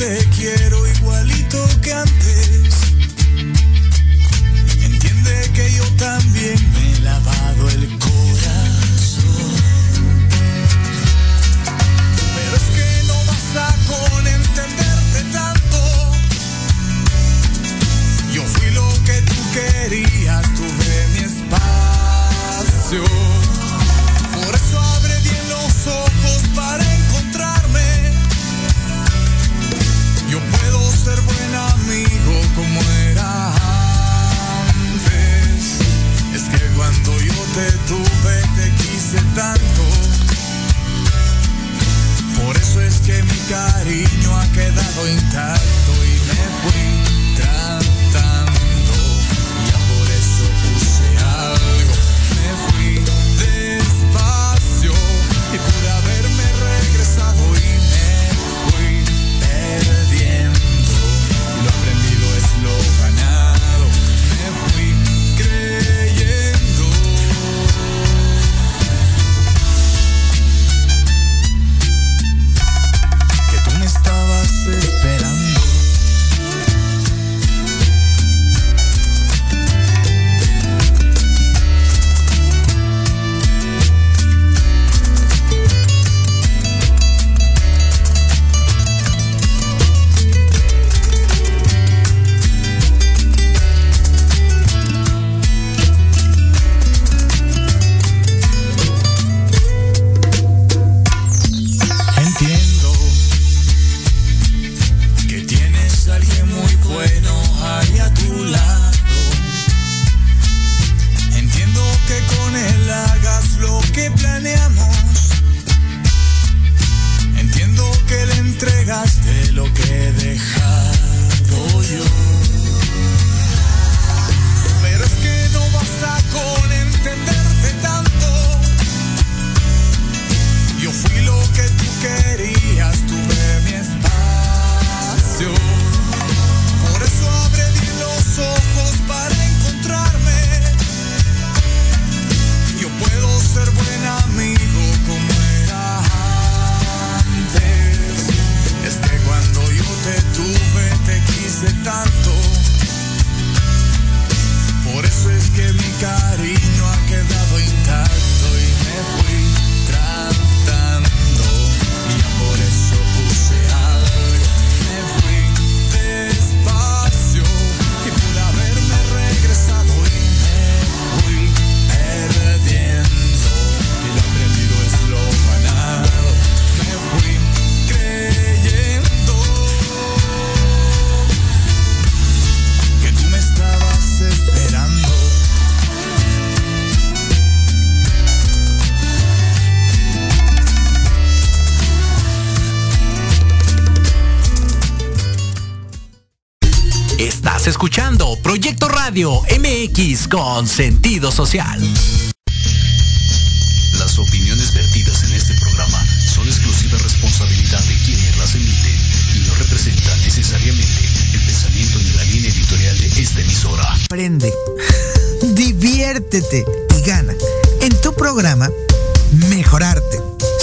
te quiero igualito que antes. Radio MX con sentido social. Las opiniones vertidas en este programa son exclusiva responsabilidad de quienes las emiten y no representan necesariamente el pensamiento ni la línea editorial de esta emisora. Aprende, diviértete y gana. En tu programa, Mejorarte.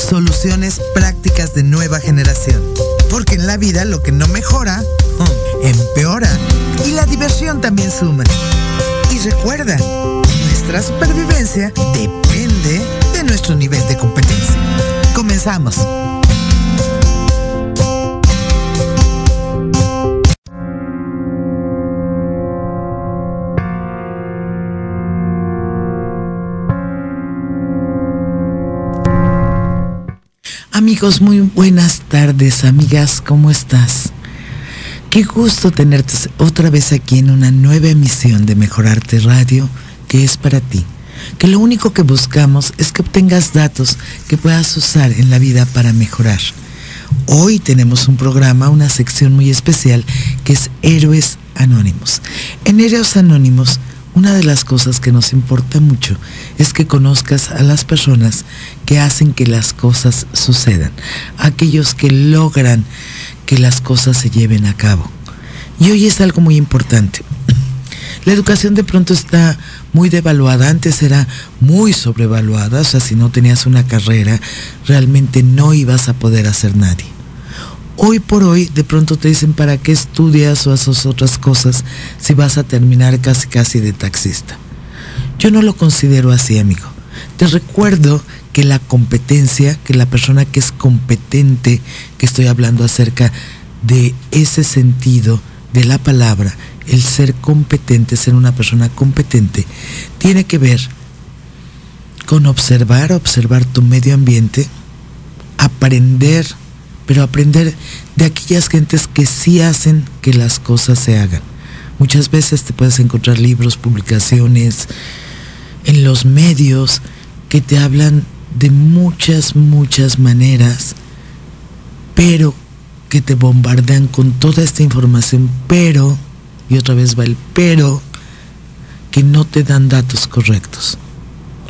Soluciones prácticas de nueva generación. Porque en la vida lo que no mejora, empeora. Y la diversión también suma. Y recuerda, nuestra supervivencia depende de nuestro nivel de competencia. Comenzamos. Amigos, muy buenas tardes, amigas, ¿cómo estás? Qué gusto tenerte otra vez aquí en una nueva emisión de Mejorarte Radio, que es para ti. Que lo único que buscamos es que obtengas datos que puedas usar en la vida para mejorar. Hoy tenemos un programa, una sección muy especial que es Héroes Anónimos. En Héroes Anónimos, una de las cosas que nos importa mucho es que conozcas a las personas que hacen que las cosas sucedan, aquellos que logran que las cosas se lleven a cabo. Y hoy es algo muy importante. La educación de pronto está muy devaluada, antes era muy sobrevaluada, o sea, si no tenías una carrera, realmente no ibas a poder hacer nadie. Hoy por hoy de pronto te dicen para qué estudias o haces otras cosas si vas a terminar casi casi de taxista. Yo no lo considero así, amigo. Te recuerdo que la competencia, que la persona que es competente, que estoy hablando acerca de ese sentido de la palabra, el ser competente, ser una persona competente, tiene que ver con observar, observar tu medio ambiente, aprender, pero aprender de aquellas gentes que sí hacen que las cosas se hagan. Muchas veces te puedes encontrar libros, publicaciones en los medios que te hablan de muchas, muchas maneras, pero que te bombardean con toda esta información, pero, y otra vez va el pero, que no te dan datos correctos.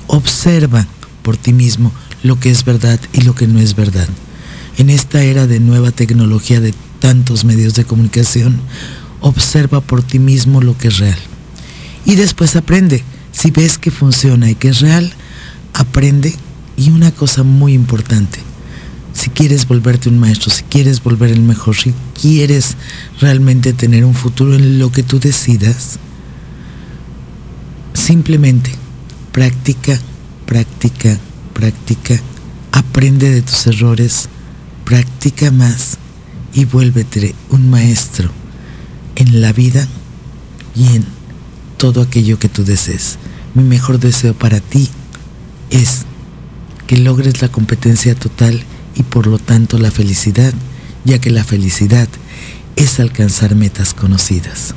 Observa por ti mismo lo que es verdad y lo que no es verdad. En esta era de nueva tecnología de tantos medios de comunicación, observa por ti mismo lo que es real. Y después aprende. Si ves que funciona y que es real, aprende. Y una cosa muy importante, si quieres volverte un maestro, si quieres volver el mejor, si quieres realmente tener un futuro en lo que tú decidas, simplemente practica, practica, practica, aprende de tus errores, practica más y vuélvete un maestro en la vida y en todo aquello que tú desees. Mi mejor deseo para ti es que logres la competencia total y por lo tanto la felicidad, ya que la felicidad es alcanzar metas conocidas.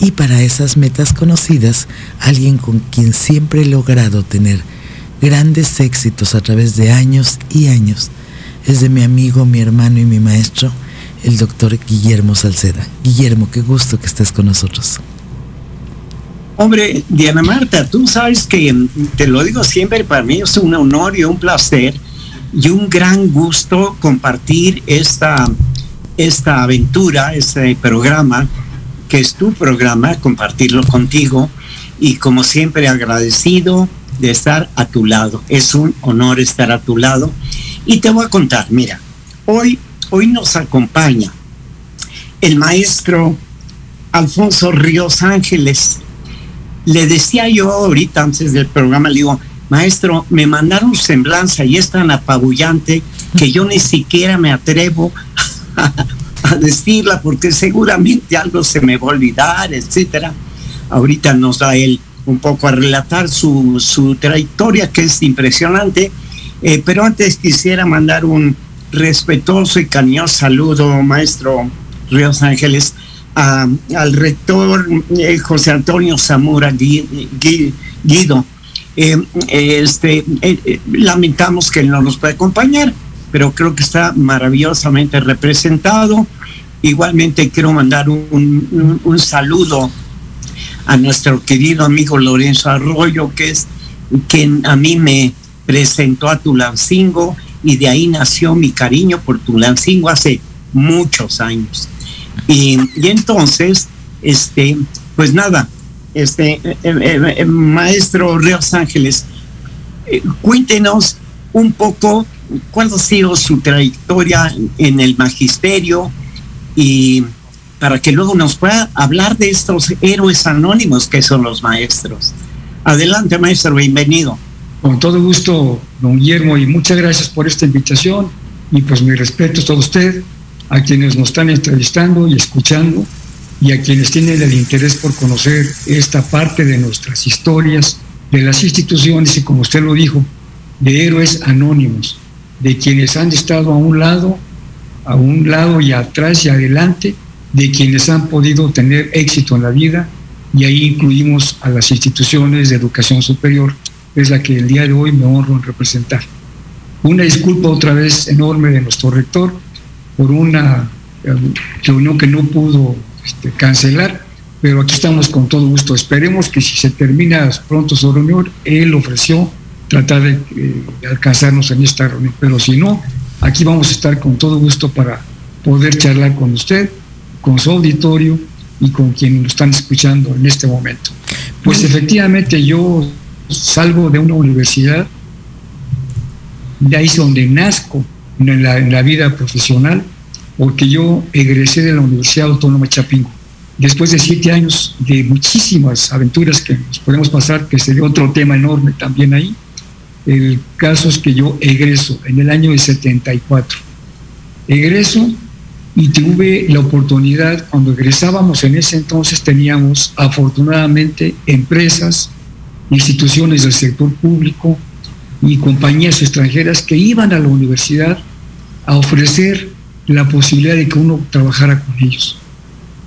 Y para esas metas conocidas, alguien con quien siempre he logrado tener grandes éxitos a través de años y años es de mi amigo, mi hermano y mi maestro, el doctor Guillermo Salceda. Guillermo, qué gusto que estés con nosotros. Hombre, Diana Marta, tú sabes que te lo digo siempre, para mí es un honor y un placer y un gran gusto compartir esta, esta aventura, este programa, que es tu programa, compartirlo contigo y como siempre agradecido de estar a tu lado. Es un honor estar a tu lado. Y te voy a contar, mira, hoy, hoy nos acompaña el maestro Alfonso Ríos Ángeles. Le decía yo ahorita antes del programa, le digo, maestro, me mandaron semblanza y es tan apabullante que yo ni siquiera me atrevo a, decirla porque seguramente algo se me va a olvidar, etcétera. Ahorita nos da él un poco a relatar su, su trayectoria que es impresionante, eh, pero antes quisiera mandar un respetuoso y cariñoso saludo, maestro Ríos Ángeles, al rector eh, José Antonio Zamora Guido, eh, este, eh, lamentamos que no nos puede acompañar, pero creo que está maravillosamente representado. Igualmente quiero mandar un, un, saludo a nuestro querido amigo Lorenzo Arroyo, que es quien a mí me presentó a Tulancingo y de ahí nació mi cariño por Tulancingo hace muchos años. Y, entonces, este, pues nada, este, eh, eh, eh, maestro Ríos Ángeles, cuéntenos un poco cuál ha sido su trayectoria en el magisterio y para que luego nos pueda hablar de estos héroes anónimos que son los maestros. Adelante, maestro, bienvenido. Con todo gusto, don Guillermo, y muchas gracias por esta invitación. Y pues mi respeto a usted, a quienes nos están entrevistando y escuchando y a quienes tienen el interés por conocer esta parte de nuestras historias, de las instituciones y como usted lo dijo, de héroes anónimos, de quienes han estado a un lado, a un lado y atrás y adelante, de quienes han podido tener éxito en la vida y ahí incluimos a las instituciones de educación superior, es la que el día de hoy me honro en representar. Una disculpa otra vez enorme de nuestro rector por una eh, reunión que no pudo este, cancelar, pero aquí estamos con todo gusto. Esperemos que si se termina pronto su reunión, él ofreció tratar de, eh, alcanzarnos en esta reunión, pero si no, aquí vamos a estar con todo gusto para poder charlar con usted, con su auditorio y con quienes nos están escuchando en este momento. Pues efectivamente yo salgo de una universidad, de ahí es donde nazco en la, vida profesional, porque yo egresé de la Universidad Autónoma Chapingo. Después de siete años de muchísimas aventuras que nos podemos pasar, que sería otro tema enorme también ahí, el caso es que yo egreso en el año de 74. Egreso y tuve la oportunidad, cuando egresábamos en ese entonces teníamos afortunadamente empresas, instituciones del sector público y compañías extranjeras que iban a la universidad a ofrecer la posibilidad de que uno trabajara con ellos.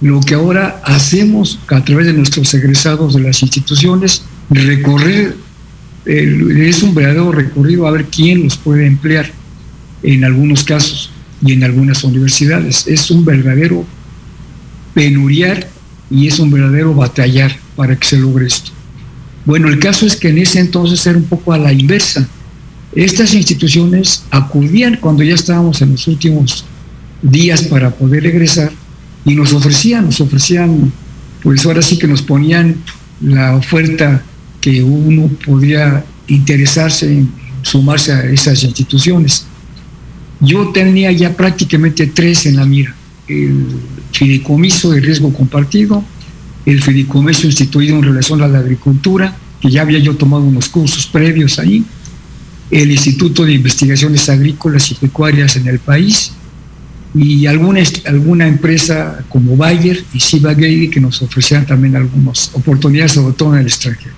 Lo que ahora hacemos a través de nuestros egresados de las instituciones, recorrer, es un verdadero recorrido a ver quién los puede emplear en algunos casos y en algunas universidades. Es un verdadero penuriar y es un verdadero batallar para que se logre esto. Bueno, el caso es que en ese entonces era un poco a la inversa. Estas instituciones acudían cuando ya estábamos en los últimos días para poder egresar y nos ofrecían, nos ofrecían, pues ahora sí que nos ponían la oferta que uno podría interesarse en sumarse a esas instituciones. Yo tenía ya prácticamente tres en la mira. El fideicomiso de riesgo compartido, el fideicomiso instituido en relación a la agricultura, que ya había yo tomado unos cursos previos ahí, el Instituto de Investigaciones Agrícolas y Pecuarias en el país y alguna, alguna empresa como Bayer y Siva que nos ofrecían también algunas oportunidades, sobre todo en el extranjero.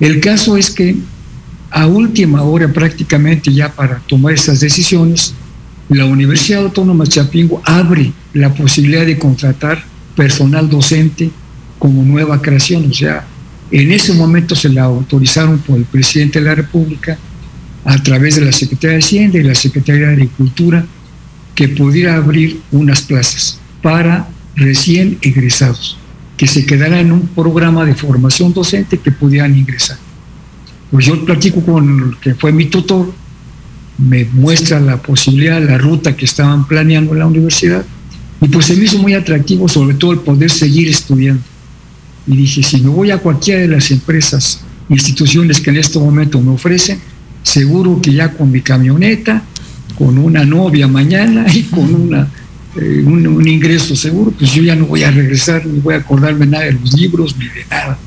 El caso es que a última hora prácticamente ya para tomar esas decisiones, la Universidad Autónoma de Chapingo abre la posibilidad de contratar personal docente como nueva creación. O sea, en ese momento se la autorizaron por el presidente de la República a través de la Secretaría de Hacienda y la Secretaría de Agricultura que pudiera abrir unas plazas para recién egresados, que se quedaran en un programa de formación docente que pudieran ingresar. Pues yo platico con el que fue mi tutor, me muestra la posibilidad, la ruta que estaban planeando en la universidad, y pues se me hizo muy atractivo, sobre todo el poder seguir estudiando. Y dije, si me voy a cualquiera de las empresas, instituciones que en este momento me ofrecen, seguro que ya con mi camioneta, con una novia mañana y con una, eh, un, un, ingreso seguro, pues yo ya no voy a regresar, ni voy a acordarme nada de los libros, ni de nada.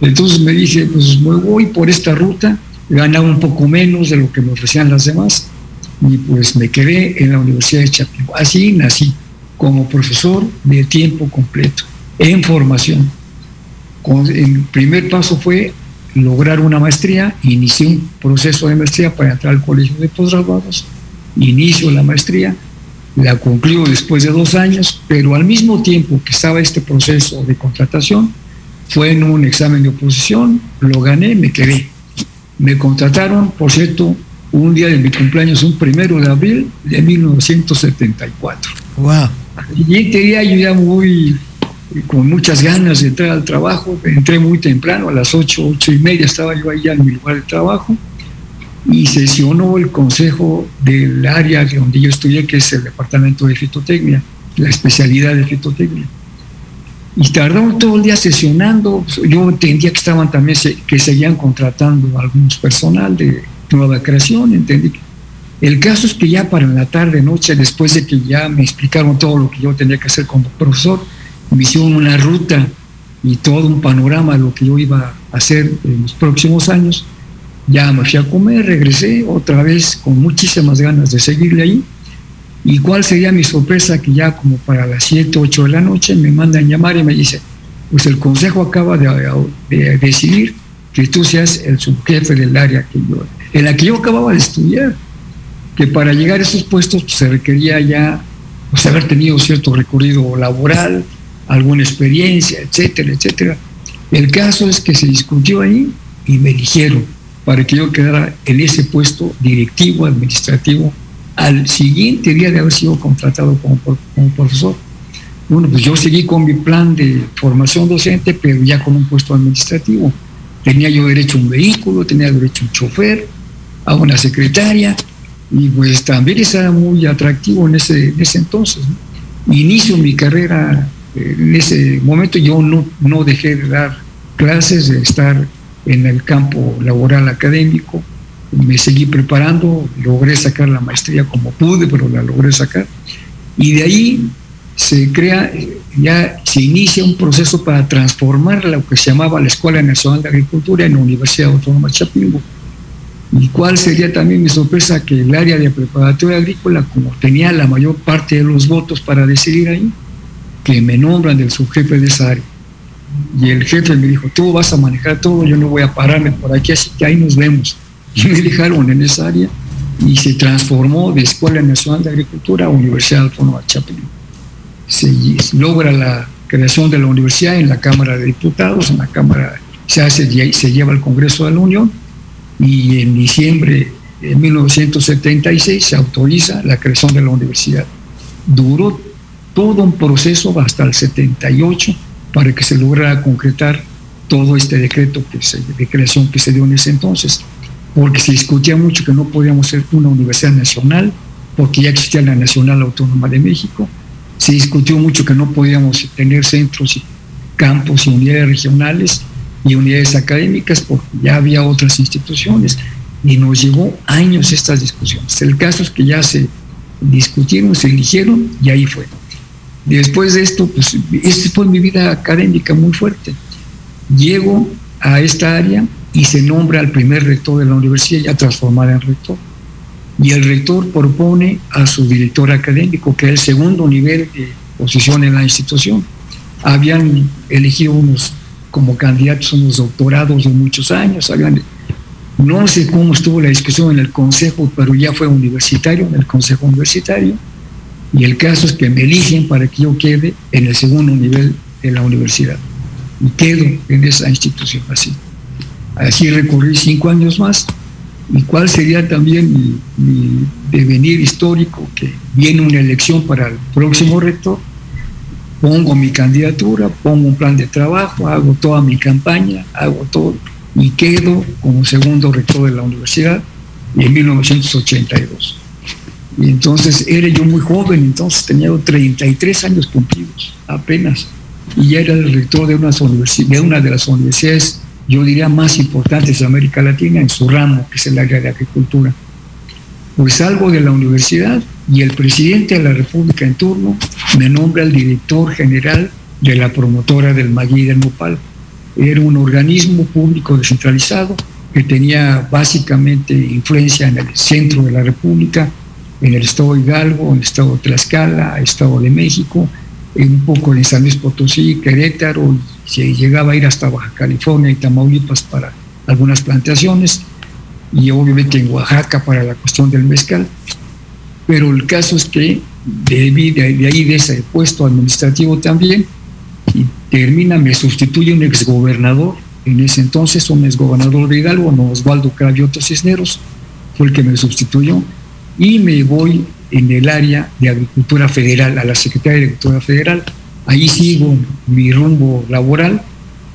Entonces me dije, pues me voy por esta ruta, ganaba un poco menos de lo que me ofrecían las demás y pues me quedé en la Universidad de Chapingo. Así nací, como profesor de tiempo completo, en formación. el primer paso fue lograr una maestría, inicié un proceso de maestría para entrar al colegio de postgraduados, inicio la maestría, la concluyo después de dos años, pero al mismo tiempo que estaba este proceso de contratación, fue en un examen de oposición, lo gané, me quedé. Me contrataron, por cierto, un día de mi cumpleaños, un primero de abril de 1974. Wow. Día yo ya muy, con muchas ganas de entrar al trabajo, entré muy temprano, a las ocho, ocho y media estaba yo allá en mi lugar de trabajo, y sesionó el consejo del área de donde yo estudié, que es el departamento de fitotecnia, la especialidad de fitotecnia y tardaron todo el día sesionando. Yo entendía que estaban también, que seguían contratando algunos personal de nueva creación, entendí. El caso es que ya para la tarde, noche, después de que ya me explicaron todo lo que yo tenía que hacer como profesor, me hicieron una ruta y todo un panorama de lo que yo iba a hacer en los próximos años. Ya me fui a comer, regresé otra vez con muchísimas ganas de seguirle ahí ¿Y cuál sería mi sorpresa? Que ya como para las 7, 8 de la noche me mandan llamar y me dicen, pues el consejo acaba de, decidir que tú seas el subjefe del área que yo, en la que yo acababa de estudiar, que para llegar a esos puestos pues, se requería ya pues, haber tenido cierto recorrido laboral, alguna experiencia, etcétera, etcétera. El caso es que se discutió ahí y me eligieron para que yo quedara en ese puesto directivo, administrativo al siguiente día de haber sido contratado como, como, profesor. Bueno, pues yo seguí con mi plan de formación docente, pero ya con un puesto administrativo. Tenía yo derecho a un vehículo, tenía derecho a un chofer, a una secretaria, y pues también estaba muy atractivo en ese, en ese entonces. Inicio mi carrera eh, en ese momento, yo no, no dejé de dar clases, de estar en el campo laboral académico, me seguí preparando, logré sacar la maestría como pude, pero la logré sacar. Y de ahí se crea, ya se inicia un proceso para transformar lo que se llamaba la Escuela Nacional de Agricultura en la Universidad Autónoma de Chapingo. ¿Y cuál sería también mi sorpresa? Que el área de preparatoria agrícola, como tenía la mayor parte de los votos para decidir ahí, que me nombran del subjefe de esa área. Y el jefe me dijo, tú vas a manejar todo, yo no voy a pararme por aquí, así que ahí nos vemos. Y me dejaron en esa área y se transformó de Escuela Nacional de Agricultura a Universidad Autónoma de Chapingo. Se logra la creación de la universidad en la Cámara de Diputados, en la Cámara se hace, se lleva al Congreso de la Unión y en diciembre de 1976 se autoriza la creación de la universidad. Duró todo un proceso hasta el 78 para que se lograra concretar todo este decreto que de creación que se dio en ese entonces, porque se discutía mucho que no podíamos ser una universidad nacional, porque ya existía la Nacional Autónoma de México, se discutió mucho que no podíamos tener centros y campos y unidades regionales, y unidades académicas porque ya había otras instituciones y nos llevó años estas discusiones. El caso es que ya se discutieron, se eligieron y ahí fue. Después de esto, pues esta fue mi vida académica muy fuerte. Llego a esta área y se nombra al primer rector de la universidad ya transformada en rector. Y el rector propone a su director académico, que es el segundo nivel de posición en la institución. Habían elegido unos como candidatos unos doctorados de muchos años. no sé cómo estuvo la discusión en el consejo, pero ya fue universitario, en el consejo universitario. Y el caso es que me eligen para que yo quede en el segundo nivel de la universidad. Y quedo en esa institución así. Así recorrí cinco años más. ¿Y cuál sería también mi devenir histórico? Que viene una elección para el próximo rector pongo mi candidatura, pongo un plan de trabajo, hago toda mi campaña, hago todo y quedo como segundo rector de la universidad en 1982. Y entonces era yo muy joven, entonces tenía 33 años cumplidos apenas. Y ya era el rector de una, de una de las universidades, yo diría, más importantes de América Latina en su ramo, que es el área de agricultura. Pues salgo de la universidad y el presidente de la República en turno me nombra el director general de la promotora del Maguí del Nopal. Era un organismo público descentralizado que tenía básicamente influencia en el centro de la República, en el estado de Hidalgo, en el estado de Tlaxcala, estado de México, un poco en San Luis Potosí, Querétaro, se llegaba a ir hasta Baja California y Tamaulipas para algunas plantaciones y obviamente en Oaxaca para la cuestión del mezcal. Pero el caso es que de, ahí, de ese puesto administrativo también, y termina, me sustituye un exgobernador, en ese entonces un exgobernador de Hidalgo, no Osvaldo Cravioto Cisneros, fue el que me sustituyó, y me voy en el área de Agricultura Federal, a la Secretaría de Agricultura Federal. Ahí sigo mi rumbo laboral.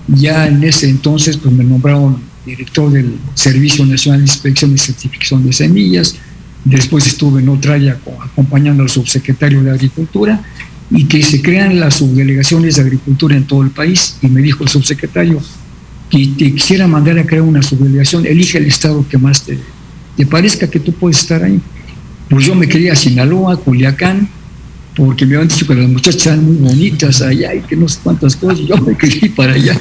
Ya en ese entonces pues, me nombraron director del Servicio Nacional de Inspección y Certificación de Semillas, después estuve en otra acompañando al subsecretario de Agricultura y que se crean las subdelegaciones de agricultura en todo el país y me dijo el subsecretario que te quisiera mandar a crear una subdelegación, elige el estado que más te, te parezca que tú puedes estar ahí. Pues yo me quería a Sinaloa, Culiacán, porque me habían dicho que las muchachas están muy bonitas allá y que no sé cuántas cosas, yo me quería para allá.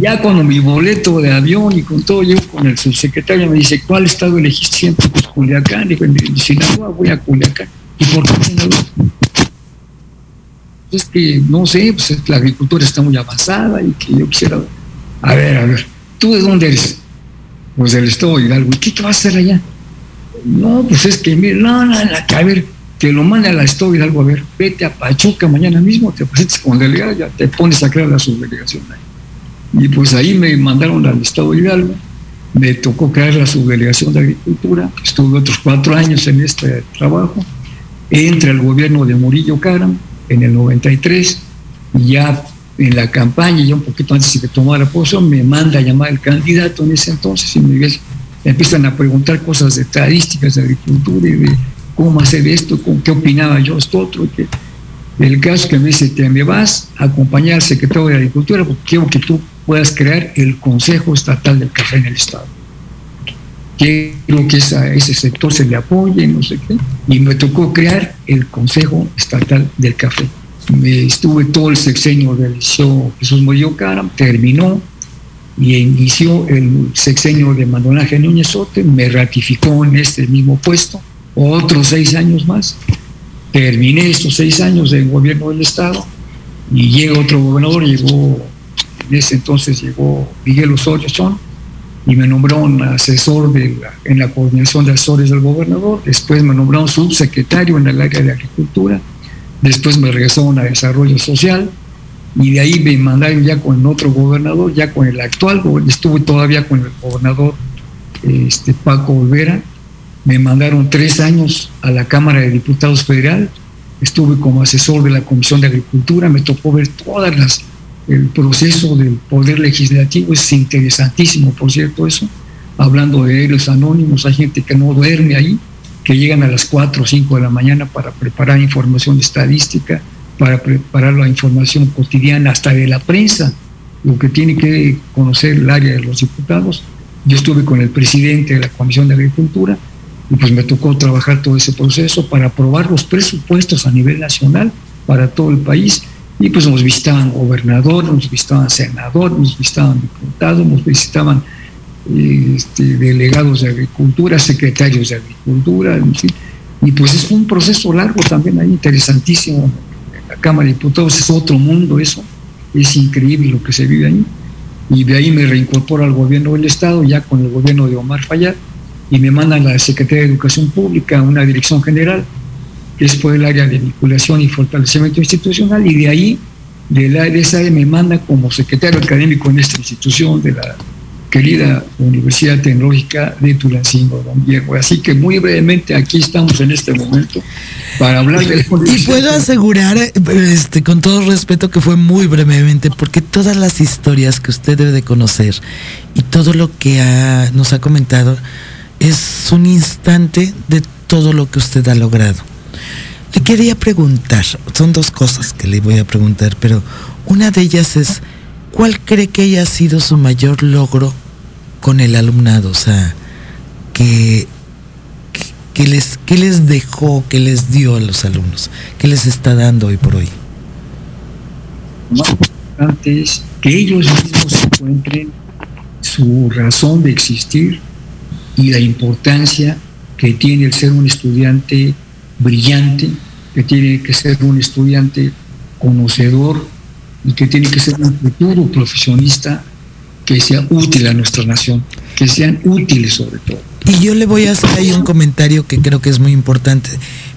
Ya cuando mi boleto de avión y con todo, llego con el subsecretario, me dice, ¿cuál estado elegiste siempre? Culiacán. Digo, en Sinaloa voy a Culiacán. ¿Y por qué Sinaloa? Es que, no sé, pues la agricultura está muy avanzada y que yo quisiera... A ver, a ver, ¿tú de dónde eres? Pues del estado de Hidalgo. ¿Y qué te vas a hacer allá? No, pues es que, mira, no, no, a ver, que lo mande a la estado de Hidalgo, a ver, vete a Pachuca mañana mismo, te presentes con delegado, ya te pones a crear la subdelegación. Y pues ahí me mandaron al Estado de Hidalgo, me tocó crear la subdelegación de Agricultura, estuve otros cuatro años en este trabajo, entra el gobierno de Murillo Caram en el 93, y ya en la campaña, ya un poquito antes de que tomara posición, me manda a llamar el candidato en ese entonces y me, empiezan a preguntar cosas de estadísticas de agricultura y de cómo hacer esto, qué opinaba yo, esto otro, que el caso que me dice, te me vas a acompañar al secretario de Agricultura porque quiero que tú puedas crear el Consejo Estatal del Café en el Estado. quiero que ese sector se le apoye, no sé qué. Y me tocó crear el Consejo Estatal del Café. Me estuve todo el sexenio del liceo Jesús Murillo Caram, terminó y inició el sexenio de Manuel Ángel Núñez Sote, me ratificó en este mismo puesto, otros seis años más. Terminé estos seis años del gobierno del Estado y llega otro gobernador, llegó, en ese entonces llegó Miguel Osorio Chón, y me nombraron asesor en la coordinación de asesores del gobernador, después me nombraron subsecretario en el área de agricultura, después me regresaron a desarrollo social y de ahí me mandaron ya con otro gobernador, ya con el actual, estuve todavía con el gobernador este, Paco Olvera, me mandaron tres años a la Cámara de Diputados Federal, estuve como asesor de la Comisión de Agricultura, me tocó ver todas las el proceso del poder legislativo es interesantísimo, por cierto, eso. Hablando de héroes anónimos, hay gente que no duerme ahí, que llegan a las 4 o 5 de la mañana para preparar información estadística, para preparar la información cotidiana, hasta de la prensa, lo que tiene que conocer el área de los diputados. Yo estuve con el presidente de la Comisión de Agricultura y pues me tocó trabajar todo ese proceso para aprobar los presupuestos a nivel nacional para todo el país y pues nos visitaban gobernadores, nos visitaban senadores, nos visitaban diputados, nos visitaban este, delegados de agricultura, secretarios de agricultura, Y pues es un proceso largo también ahí, interesantísimo. En la Cámara de Diputados es otro mundo eso, es increíble lo que se vive ahí. Y de ahí me reincorporo al gobierno del Estado, ya con el gobierno de Omar Fayad, y me mandan a la Secretaría de Educación Pública, una dirección general, que es por el área de vinculación y fortalecimiento institucional, y de ahí, de, la, de esa me manda como secretario académico en esta institución de la querida Universidad Tecnológica de Tulancingo, don Diego. Así que muy brevemente aquí estamos en este momento para hablar de Y puedo asegurar, este, con todo respeto, que fue muy brevemente, porque todas las historias que usted debe de conocer y todo lo que nos ha comentado es un instante de todo lo que usted ha logrado. Le quería preguntar, son dos cosas que le voy a preguntar, pero una de ellas es, ¿cuál cree que haya sido su mayor logro con el alumnado? O sea, que, que, les, ¿qué les dejó, qué les dio a los alumnos? ¿Qué les está dando hoy por hoy? Más importante es que ellos mismos encuentren su razón de existir y la importancia que tiene el ser un estudiante brillante, que tiene que ser un estudiante conocedor y que tiene que ser un futuro profesionista que sea útil a nuestra nación, que sean útiles sobre todo. Y yo le voy a hacer ahí un comentario que creo que es muy importante.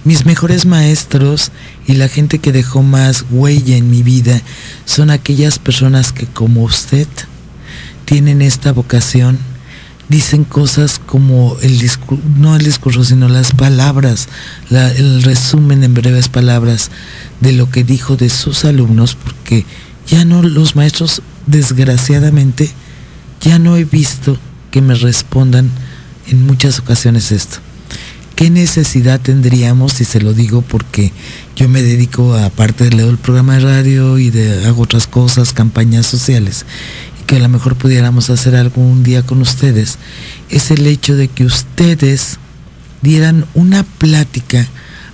Mis mejores maestros y la gente que dejó más huella en mi vida son aquellas personas que como usted tienen esta vocación dicen cosas como el discurso, no el discurso, sino las palabras, el resumen en breves palabras de lo que dijo de sus alumnos, porque ya no los maestros, desgraciadamente, ya no he visto que me respondan en muchas ocasiones esto. ¿Qué necesidad tendríamos, y se lo digo porque yo me dedico, aparte de leer el programa de radio y de hago otras cosas, campañas sociales, que a lo mejor pudiéramos hacer algún día con ustedes, es el hecho de que ustedes dieran una plática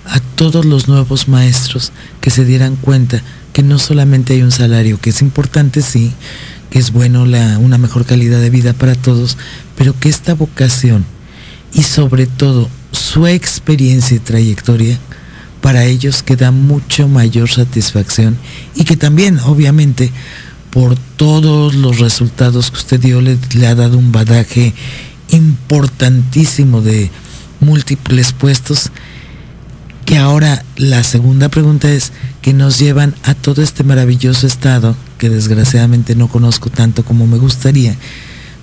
a todos los nuevos maestros que se dieran cuenta que no solamente hay un salario, que es importante, sí, que es bueno la, una mejor calidad de vida para todos, pero que esta vocación y sobre todo su experiencia y trayectoria para ellos que da mucho mayor satisfacción y que también obviamente por todos los resultados que usted dio, le, ha dado un badaje importantísimo de múltiples puestos. Que ahora la segunda pregunta es que nos llevan a todo este maravilloso estado, que desgraciadamente no conozco tanto como me gustaría,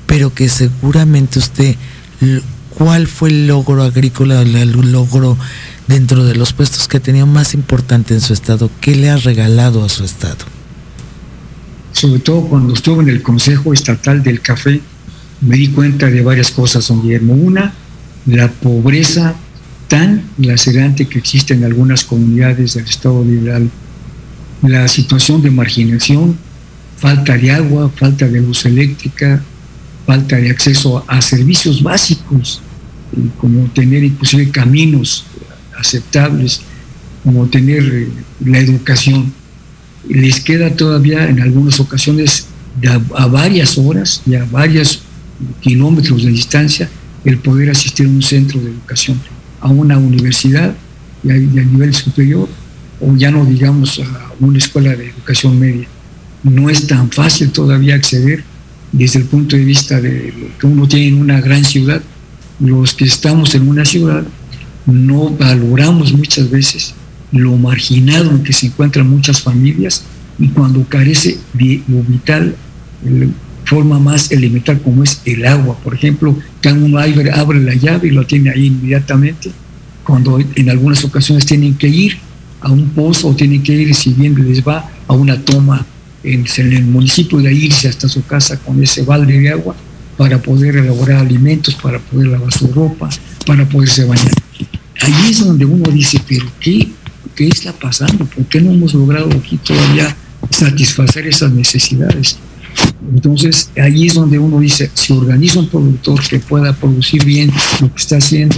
pero que seguramente usted, ¿cuál fue el logro agrícola, el logro dentro de los puestos que ha tenido más importante en su estado? ¿Qué le ha regalado a su estado? Sobre todo cuando estuve en el Consejo Estatal del Café, me di cuenta de varias cosas, don Guillermo. Una, la pobreza tan lacerante que existe en algunas comunidades del Estado liberal, la situación de marginación, falta de agua, falta de luz eléctrica, falta de acceso a, servicios básicos, como tener inclusive caminos aceptables, como tener eh, la educación. Les queda todavía en algunas ocasiones a, varias horas y a varios kilómetros de distancia el poder asistir a un centro de educación, a una universidad y a, nivel superior, o ya no digamos a una escuela de educación media. No es tan fácil todavía acceder desde el punto de vista de lo que uno tiene en una gran ciudad. Los que estamos en una ciudad no valoramos muchas veces lo marginado en que se encuentran muchas familias y cuando carece de vital, forma más elemental como es el agua. Por ejemplo, cuando uno abre, la llave y lo tiene ahí inmediatamente, cuando en algunas ocasiones tienen que ir a un pozo o tienen que ir, si bien les va, a una toma en, el municipio de irse hasta su casa con ese balde de agua para poder elaborar alimentos, para poder lavar su ropa, para poderse bañar. Ahí es donde uno dice, pero ¿qué, qué está pasando? ¿Por qué no hemos logrado aquí todavía satisfacer esas necesidades? Entonces, ahí es donde uno dice, si organiza un productor que pueda producir bien lo que está haciendo,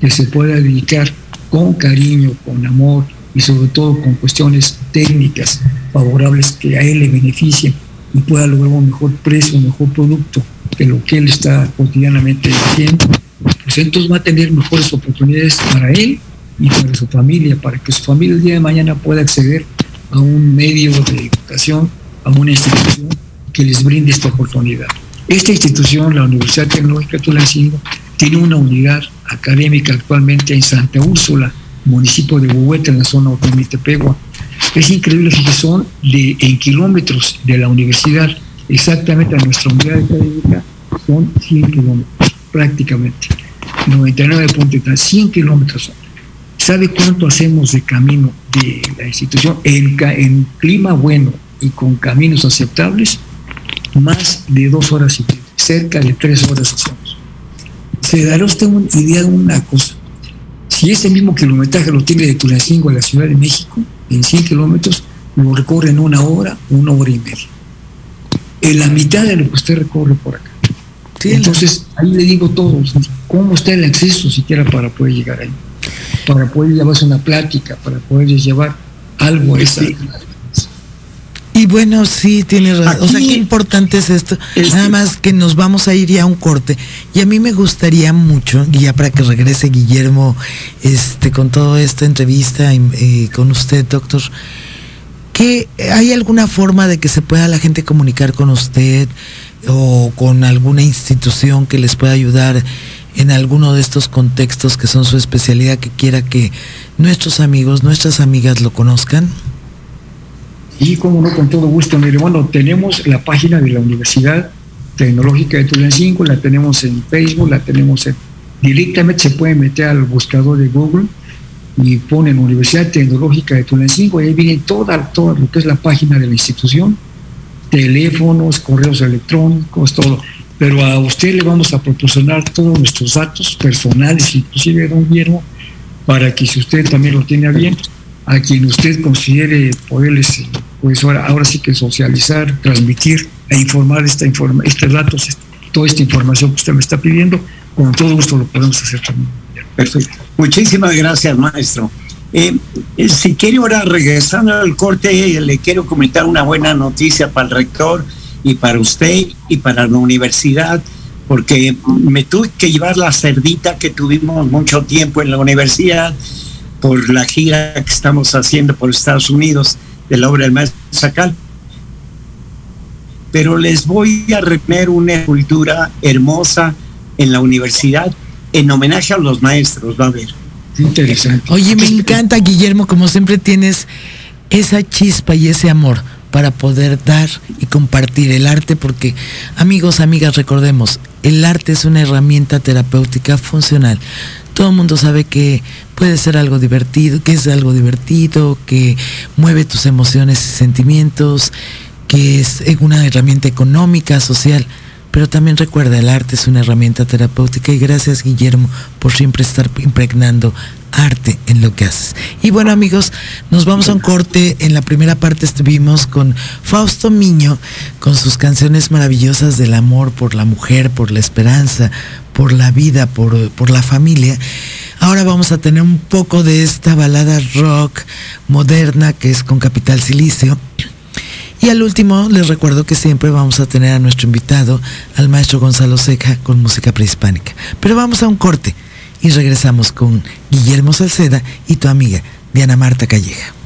que se pueda dedicar con cariño, con amor y sobre todo con cuestiones técnicas favorables que a él le beneficien y pueda lograr un mejor precio, un mejor producto que lo que él está cotidianamente haciendo, pues entonces va a tener mejores oportunidades para él y para su familia, para que su familia el día de mañana pueda acceder a un medio de educación, a una institución que les brinde esta oportunidad. Esta institución, la Universidad Tecnológica de Tulancingo, tiene una unidad académica actualmente en Santa Úrsula, municipio de Huehueta, en la zona de Tepegua. Es increíble que son de, en kilómetros de la universidad, exactamente a nuestra unidad académica, son 100 kilómetros, prácticamente. 99.3, 100 kilómetros. ¿Sabe cuánto hacemos de camino de la institución en, en clima bueno y con caminos aceptables? más de dos horas y media, cerca de tres horas hacemos. Se dará usted una idea de una cosa. Si ese mismo kilometraje lo tiene de Tulancingo a la Ciudad de México, en 100 kilómetros, lo recorre en una hora, una hora y media. En la mitad de lo que usted recorre por acá. Entonces, ahí le digo a todos, ¿cómo está el acceso siquiera para poder llegar ahí? Para poder llevarse una plática, para poder llevar algo a esa, y bueno, sí, tiene razón. o sea, qué importante es esto. Nada más que nos vamos a ir ya a un corte. Y a mí me gustaría mucho, y ya para que regrese Guillermo este, con toda esta entrevista eh, con usted, doctor, que hay alguna forma de que se pueda la gente comunicar con usted o con alguna institución que les pueda ayudar en alguno de estos contextos que son su especialidad, que quiera que nuestros amigos, nuestras amigas lo conozcan. Y como no, con todo gusto, mire, bueno, tenemos la página de la Universidad Tecnológica de Tulancingo, la tenemos en Facebook, la tenemos en... Directamente se puede meter al buscador de Google y ponen Universidad Tecnológica de Tulancingo y ahí viene toda, toda lo que es la página de la institución, teléfonos, correos electrónicos, todo. Pero a usted le vamos a proporcionar todos nuestros datos personales, inclusive don Guillermo, para que si usted también lo tiene bien, a quien usted considere poderles pues ahora, ahora sí que socializar, transmitir e informar esta informa, estos datos, toda esta información que usted me está pidiendo, con todo gusto lo podemos hacer también. Perfecto. Muchísimas gracias, maestro. Eh, eh, si quiere ahora, regresando al corte, le quiero comentar una buena noticia para el rector y para usted y para la universidad, porque me tuve que llevar la cerdita que tuvimos mucho tiempo en la universidad por la gira que estamos haciendo por Estados Unidos de la obra del maestro Sacal. Pero les voy a retener una escultura hermosa en la universidad en homenaje a los maestros, va a ver. Interesante. Oye, me encanta, Guillermo, como siempre tienes esa chispa y ese amor para poder dar y compartir el arte, porque amigos, amigas, recordemos, el arte es una herramienta terapéutica funcional todo el mundo sabe que puede ser algo divertido, que es algo divertido, que mueve tus emociones y sentimientos, que es una herramienta económica, social. Pero también recuerda, el arte es una herramienta terapéutica y gracias Guillermo por siempre estar impregnando arte en lo que haces. Y bueno amigos, nos vamos a un corte. En la primera parte estuvimos con Fausto Miño, con sus canciones maravillosas del amor por la mujer, por la esperanza, por la vida, por, por la familia. Ahora vamos a tener un poco de esta balada rock moderna que es con Capital Silicio. Y al último, les recuerdo que siempre vamos a tener a nuestro invitado, al maestro Gonzalo Seca, con música prehispánica. Pero vamos a un corte y regresamos con Guillermo Salceda y tu amiga Diana Marta Calleja.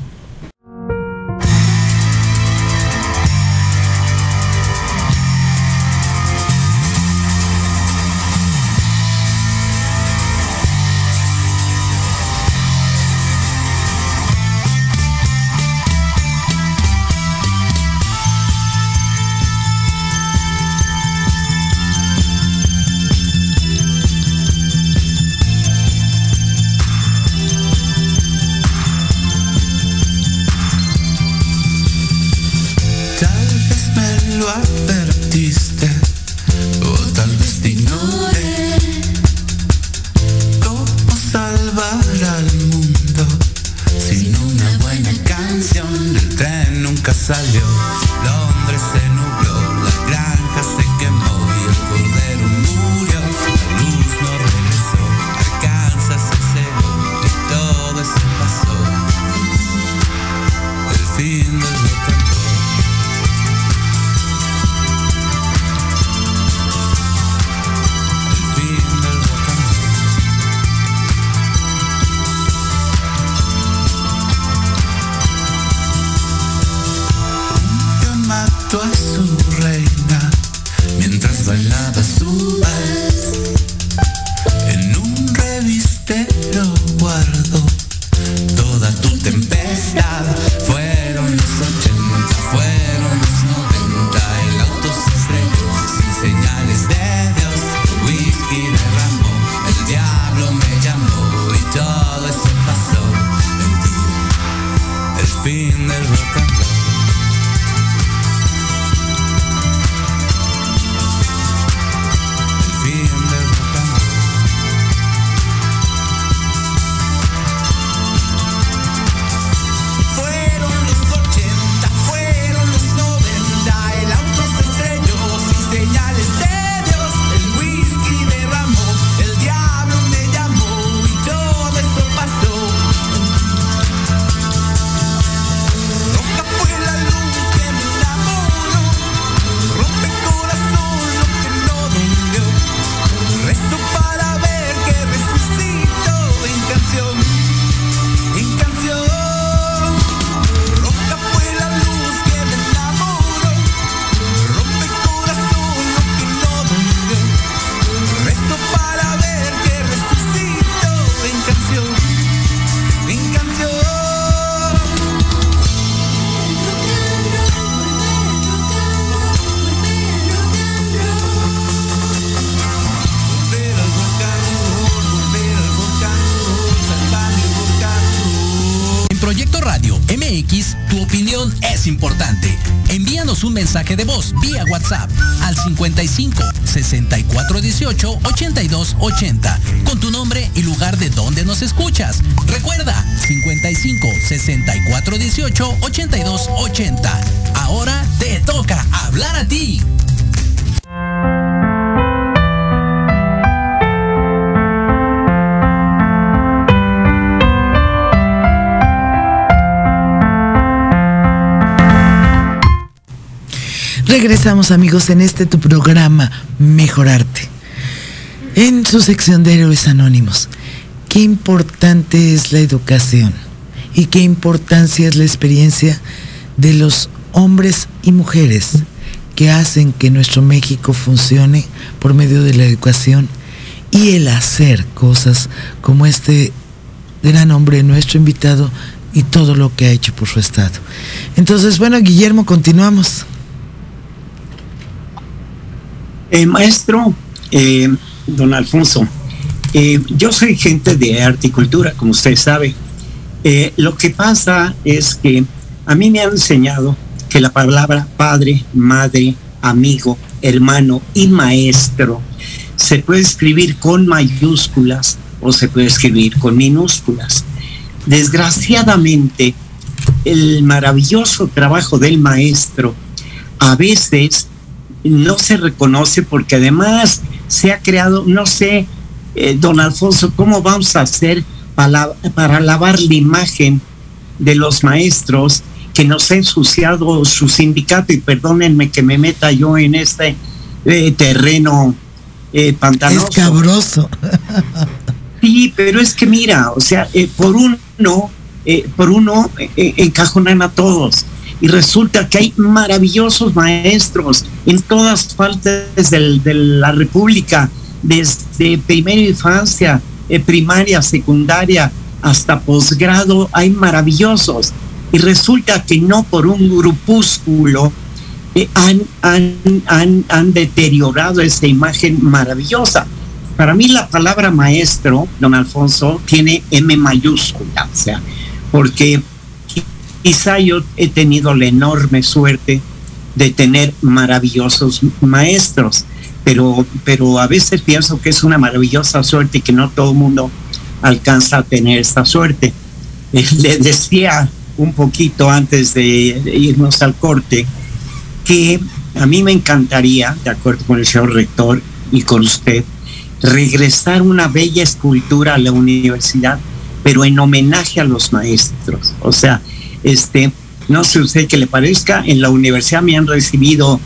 64 18 82 80 con tu nombre y lugar de donde nos escuchas. Recuerda 55 64 18 82 80. Ahora te toca hablar a ti. Regresamos amigos en este tu programa Mejorarte. En su sección de Héroes Anónimos, qué importante es la educación y qué importancia es la experiencia de los hombres y mujeres que hacen que nuestro México funcione por medio de la educación y el hacer cosas como este gran hombre, nuestro invitado, y todo lo que ha hecho por su estado. Entonces, bueno, Guillermo, continuamos. Eh, maestro, eh, don Alfonso, eh, yo soy gente de arte como usted sabe. lo que pasa es que a mí me han enseñado que la palabra padre, madre, amigo, hermano y maestro se puede escribir con mayúsculas o se puede escribir con minúsculas. Desgraciadamente, el maravilloso trabajo del maestro a veces no se reconoce porque además se ha creado, no sé, eh, don Alfonso, ¿cómo vamos a hacer para, para lavar la imagen de los maestros que nos ha ensuciado su sindicato? Y perdónenme que me meta yo en este eh, terreno eh, pantanoso. Escabroso. Sí, pero es que mira, o sea, eh, por uno, por uno encajonan a todos. Y resulta que hay maravillosos maestros en todas partes del- de la República, desde primera infancia, eh, primaria, secundaria, hasta posgrado, hay maravillosos. Y resulta que no por un grupúsculo eh, han, han, han, deteriorado esa imagen maravillosa. Para mí la palabra maestro, don Alfonso, tiene M mayúscula, o sea, porque quizá yo he tenido la enorme suerte de tener maravillosos maestros, pero, pero a veces pienso que es una maravillosa suerte y que no todo el mundo alcanza a tener esta suerte. Le decía un poquito antes de irnos al corte que a mí me encantaría, de acuerdo con el señor rector y con usted, regresar una bella escultura a la universidad, pero en homenaje a los maestros. O sea, este, no sé usted qué le parezca, en la universidad me han recibido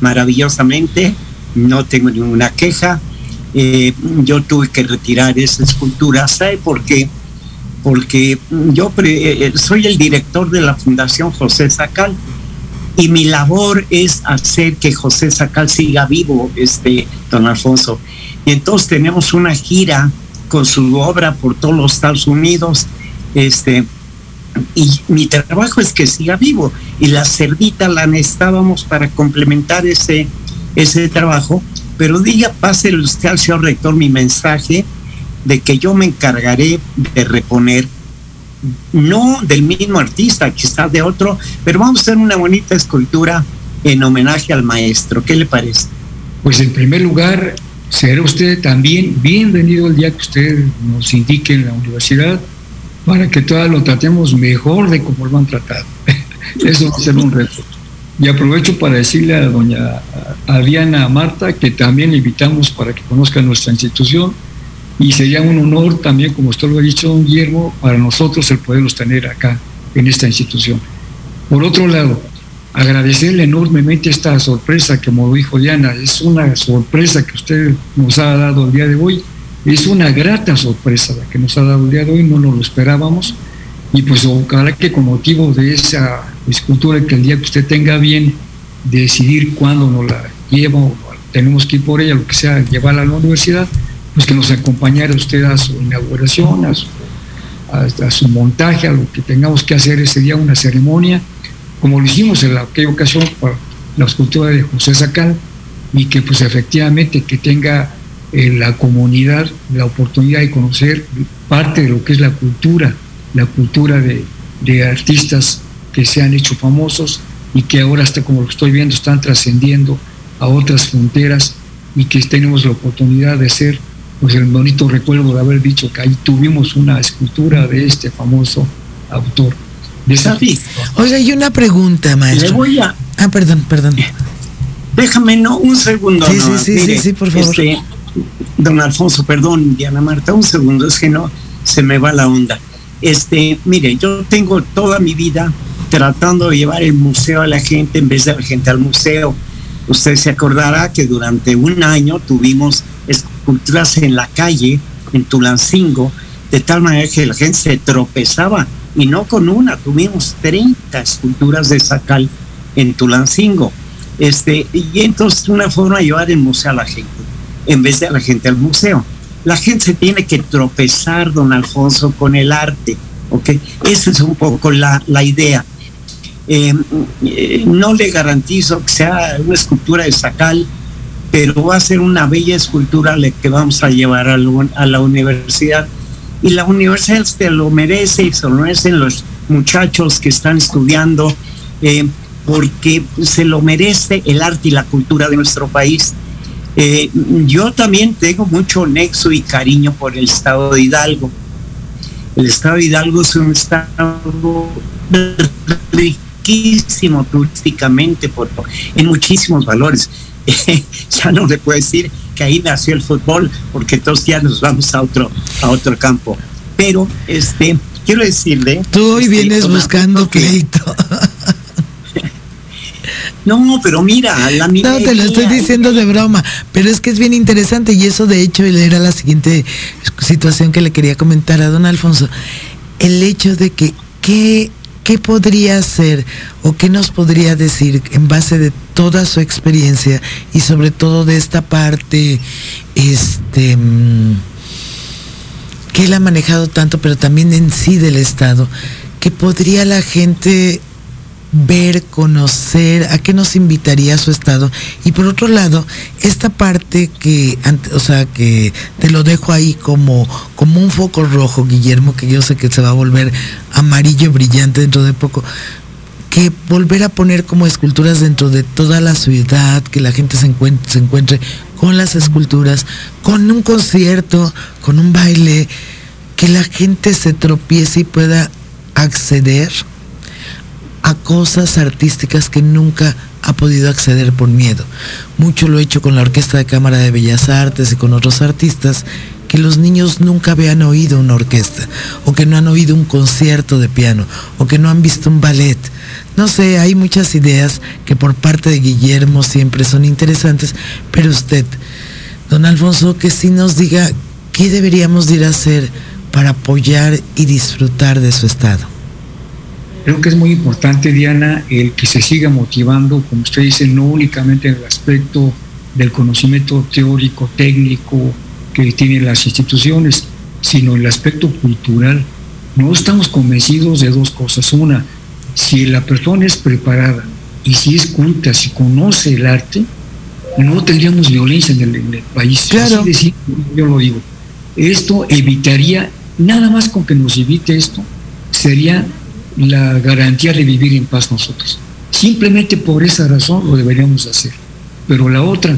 maravillosamente, no tengo ninguna queja. Eh, yo tuve que retirar esa escultura, ¿sabe por qué? Porque yo pre- eh, soy el director de la Fundación José Sacal y mi labor es hacer que José Sacal siga vivo, este, don Alfonso. Y entonces tenemos una gira con su obra por todos los Estados Unidos, este, y mi trabajo es que siga vivo. Y la cerdita la necesitábamos para complementar ese, ese trabajo. Pero diga, pase usted al señor rector mi mensaje de que yo me encargaré de reponer no del mismo artista, quizás de otro, pero vamos a hacer una bonita escultura en homenaje al maestro. ¿Qué le parece? Pues en primer lugar, será usted también bienvenido el día que usted nos indique en la universidad para que todavía lo tratemos mejor de como lo han tratado. Eso va a ser un reto. Y aprovecho para decirle a doña Adriana Marta que también le invitamos para que conozca nuestra institución y sería un honor también, como usted lo ha dicho, don Guillermo, para nosotros el poderlos tener acá en esta institución. Por otro lado, agradecerle enormemente esta sorpresa que, como dijo Diana, es una sorpresa que usted nos ha dado el día de hoy. Es una grata sorpresa la que nos ha dado el día de hoy, no nos lo esperábamos. Y pues ojalá que con motivo de esa escultura, que el día que usted tenga bien decidir cuándo nos la lleva o tenemos que ir por ella, lo que sea, llevarla a la universidad, pues que nos acompañara usted a su inauguración, a su, a, su montaje, a lo que tengamos que hacer ese día, una ceremonia, como lo hicimos en la, aquella ocasión para la escultura de José Sacal, y que pues efectivamente que tenga eh, la comunidad la oportunidad de conocer parte de lo que es la cultura, la cultura de, de artistas que se han hecho famosos y que ahora, hasta como lo estoy viendo, están trascendiendo a otras fronteras y que tenemos la oportunidad de ser pues el bonito recuerdo de haber dicho que ahí tuvimos una escultura de este famoso autor. De esa Sí. Oiga, y una pregunta, Le maestro. voy a, Ah, perdón, perdón. Déjame, no, un segundo. Sí, no, sí, sí, sí, sí, por favor. este, don Alfonso, perdón, Diana Marta, un segundo, es que no, se me va la onda. Este, mire, yo tengo toda mi vida tratando de llevar el museo a la gente en vez de la gente al museo. Usted se acordará que durante un año tuvimos esculturas en la calle, en Tulancingo, de tal manera que la gente se tropezaba, y no con una, tuvimos 30 esculturas de Sacal en Tulancingo. Este, y entonces una forma de llevar el museo a la gente, en vez de a la gente al museo. La gente se tiene que tropezar, don Alfonso, con el arte, ¿ok? Esa es un poco la, la idea. Eh, eh, no le garantizo que sea una escultura de Sacal, pero va a ser una bella escultura que vamos a llevar a la universidad. Y la universidad se lo merece y se lo merecen los muchachos que están estudiando, eh, porque se lo merece el arte y la cultura de nuestro país. Eh, yo también tengo mucho nexo y cariño por el estado de Hidalgo. El estado de Hidalgo es un estado riquísimo turísticamente por, en muchísimos valores. ya no le puedo decir que ahí nació el fútbol, porque todos ya nos vamos a otro, a otro campo. Pero este, quiero decirle. Tú hoy este, vienes buscando pleito. No, pero mira, la No, te lo estoy diciendo de broma, pero es que es bien interesante y eso de hecho era la siguiente situación que le quería comentar a don Alfonso. El hecho de que, ¿qué, qué podría hacer o qué nos podría decir en base de toda su experiencia y sobre todo de esta parte, este, mm, que él ha manejado tanto, pero también en sí del Estado, que podría la gente ver, conocer, a qué nos invitaría a su estado. Y por otro lado, esta parte que, o sea, que te lo dejo ahí como, como un foco rojo, Guillermo, que yo sé que se va a volver amarillo brillante dentro de poco, que volver a poner como esculturas dentro de toda la ciudad, que la gente se encuentre, se encuentre con las esculturas, con un concierto, con un baile, que la gente se tropiece y pueda acceder a cosas artísticas que nunca ha podido acceder por miedo. Mucho lo he hecho con la Orquesta de Cámara de Bellas Artes y con otros artistas que los niños nunca habían oído una orquesta o que no han oído un concierto de piano o que no han visto un ballet. No sé, hay muchas ideas que por parte de Guillermo siempre son interesantes, pero usted, don Alfonso, que sí nos diga qué deberíamos ir a hacer para apoyar y disfrutar de su estado. Creo que es muy importante, Diana, el que se siga motivando, como usted dice, no únicamente en el aspecto del conocimiento teórico, técnico que tienen las instituciones, sino en el aspecto cultural. No estamos convencidos de dos cosas. Una, si la persona es preparada y si es culta, si conoce el arte, no tendríamos violencia en el, país. Claro. Así yo lo digo. Esto evitaría, nada más con que nos evite esto, sería la garantía de vivir en paz nosotros. Simplemente por esa razón lo deberíamos hacer. Pero la otra,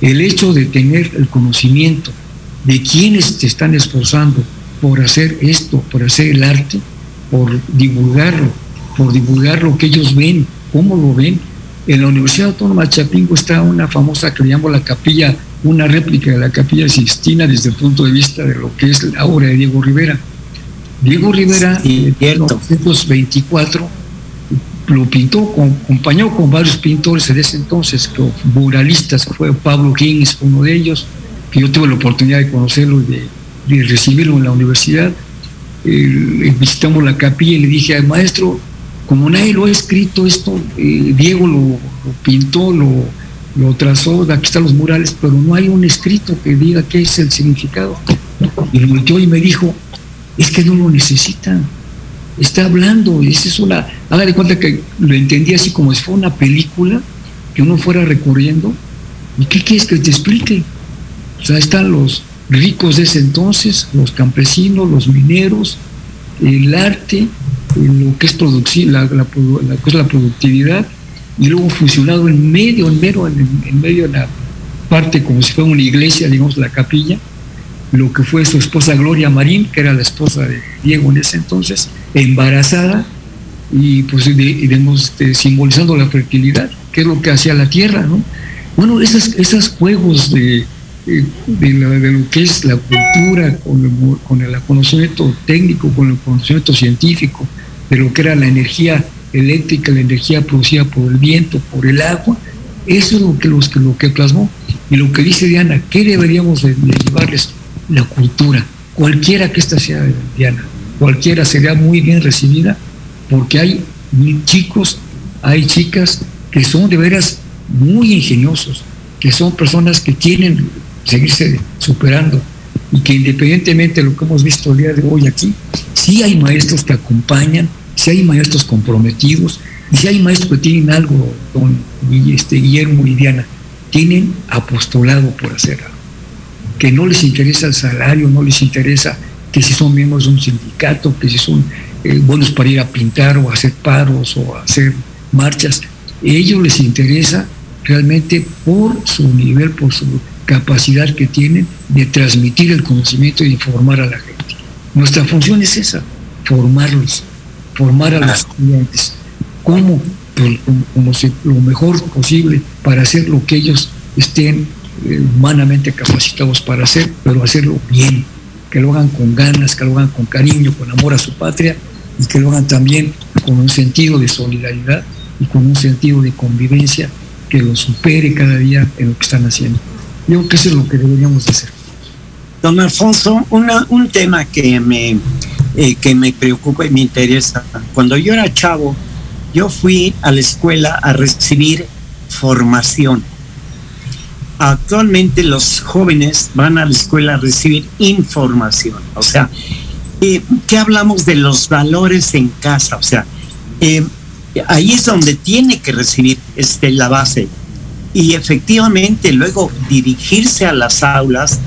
el hecho de tener el conocimiento de quienes te están esforzando por hacer esto, por hacer el arte, por divulgarlo, por divulgar lo que ellos ven, cómo lo ven. En la Universidad Autónoma de Chapingo está una famosa que le la capilla, una réplica de la capilla Sistina desde el punto de vista de lo que es la obra de Diego Rivera Diego Rivera en 1924 lo pintó, acompañó con varios pintores en ese entonces, muralistas, fue Pablo Higgins, uno de ellos, que yo tuve la oportunidad de conocerlo y de, recibirlo en la universidad. visitamos la capilla y le dije al maestro, como nadie lo ha escrito esto, eh, Diego lo, pintó, lo, lo trazó, aquí están los murales, pero no hay un escrito que diga qué es el significado. Y volteó y me dijo, es que no lo necesita. Está hablando, esa es una, haga de cuenta que lo entendí así como si fuera una película que uno fuera recorriendo. ¿Y qué quieres que te explique? O sea, están los ricos de ese entonces, los campesinos, los mineros, el arte, lo que es producción, la, la, la, productividad, y luego fusionado en medio, en medio, en medio de la parte como si fuera una iglesia, digamos, la capilla, lo que fue su esposa Gloria Marín, que era la esposa de Diego en ese entonces, embarazada y pues digamos, este, simbolizando la fertilidad, que es lo que hacía la tierra, ¿no? Bueno, esos, esos juegos de, de, lo que es la cultura, con el, con el conocimiento técnico, con el conocimiento científico, de lo que era la energía eléctrica, la energía producida por el viento, por el agua, eso es lo que, los, lo que plasmó. Y lo que dice Diana, ¿qué deberíamos de llevarles? La cultura, cualquiera que esta sea Diana, cualquiera sería muy bien recibida, porque hay chicos, hay chicas que son de veras muy ingeniosos, que son personas que quieren seguirse superando y que independientemente de lo que hemos visto el día de hoy aquí, sí hay maestros que acompañan, sí hay maestros comprometidos, y sí hay maestros que tienen algo, don este, Guillermo y Diana, tienen apostolado por hacer que no les interesa el salario, no les interesa que si son miembros de un sindicato, que si son eh, buenos para ir a pintar o hacer paros o hacer marchas. A ellos les interesa realmente por su nivel, por su capacidad que tienen de transmitir el conocimiento y informar a la gente. Nuestra función es esa, formarlos, formar a los estudiantes. ¿Cómo? Pues, como, lo mejor posible para hacer lo que ellos estén humanamente capacitados para hacer, pero hacerlo bien, que lo hagan con ganas, que lo hagan con cariño, con amor a su patria y que lo hagan también con un sentido de solidaridad y con un sentido de convivencia que lo supere cada día en lo que están haciendo. Yo creo que eso es lo que deberíamos hacer. Don Alfonso, un tema que me, eh, que me preocupa y me interesa. Cuando yo era chavo, yo fui a la escuela a recibir formación. Actualmente los jóvenes van a la escuela a recibir información. O sea, eh, ¿qué hablamos de los valores en casa? O sea, eh, ahí es donde tiene que recibir este, la base. Y efectivamente luego dirigirse a las aulas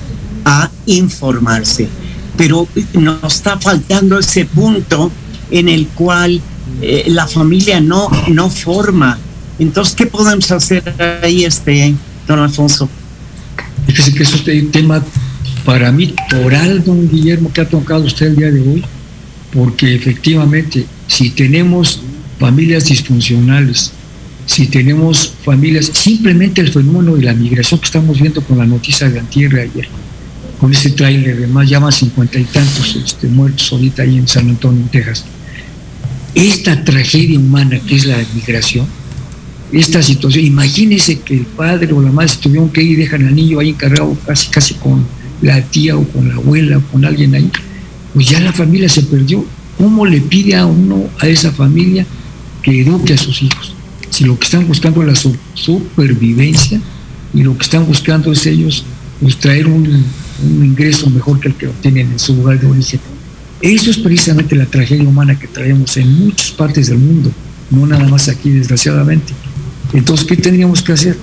a informarse. Pero nos está faltando ese punto en el cual eh, la familia no, no forma. Entonces, ¿qué podemos hacer ahí, este, don Alfonso? Fíjese que es un tema para mí toral, don Guillermo, que ha tocado usted el día de hoy, porque efectivamente, si tenemos familias disfuncionales, si tenemos familias, simplemente el fenómeno de la migración que estamos viendo con la noticia de Antierra ayer, con ese tráiler, además llama cincuenta y tantos este, muertos ahorita ahí en San Antonio, Texas. Esta tragedia humana que es la migración, esta situación, imagínense que el padre o la madre tuvieron que ir y dejan al niño ahí encargado casi casi con la tía o con la abuela o con alguien ahí, pues ya la familia se perdió. ¿Cómo le pide a uno, a esa familia, que eduque a sus hijos. Si lo que están buscando es la supervivencia y lo que están buscando es ellos pues, traer un, ingreso mejor que el que obtienen en su lugar de origen. Eso es precisamente la tragedia humana que traemos en muchas partes del mundo, no nada más aquí, desgraciadamente. Entonces, ¿qué tendríamos que hacer?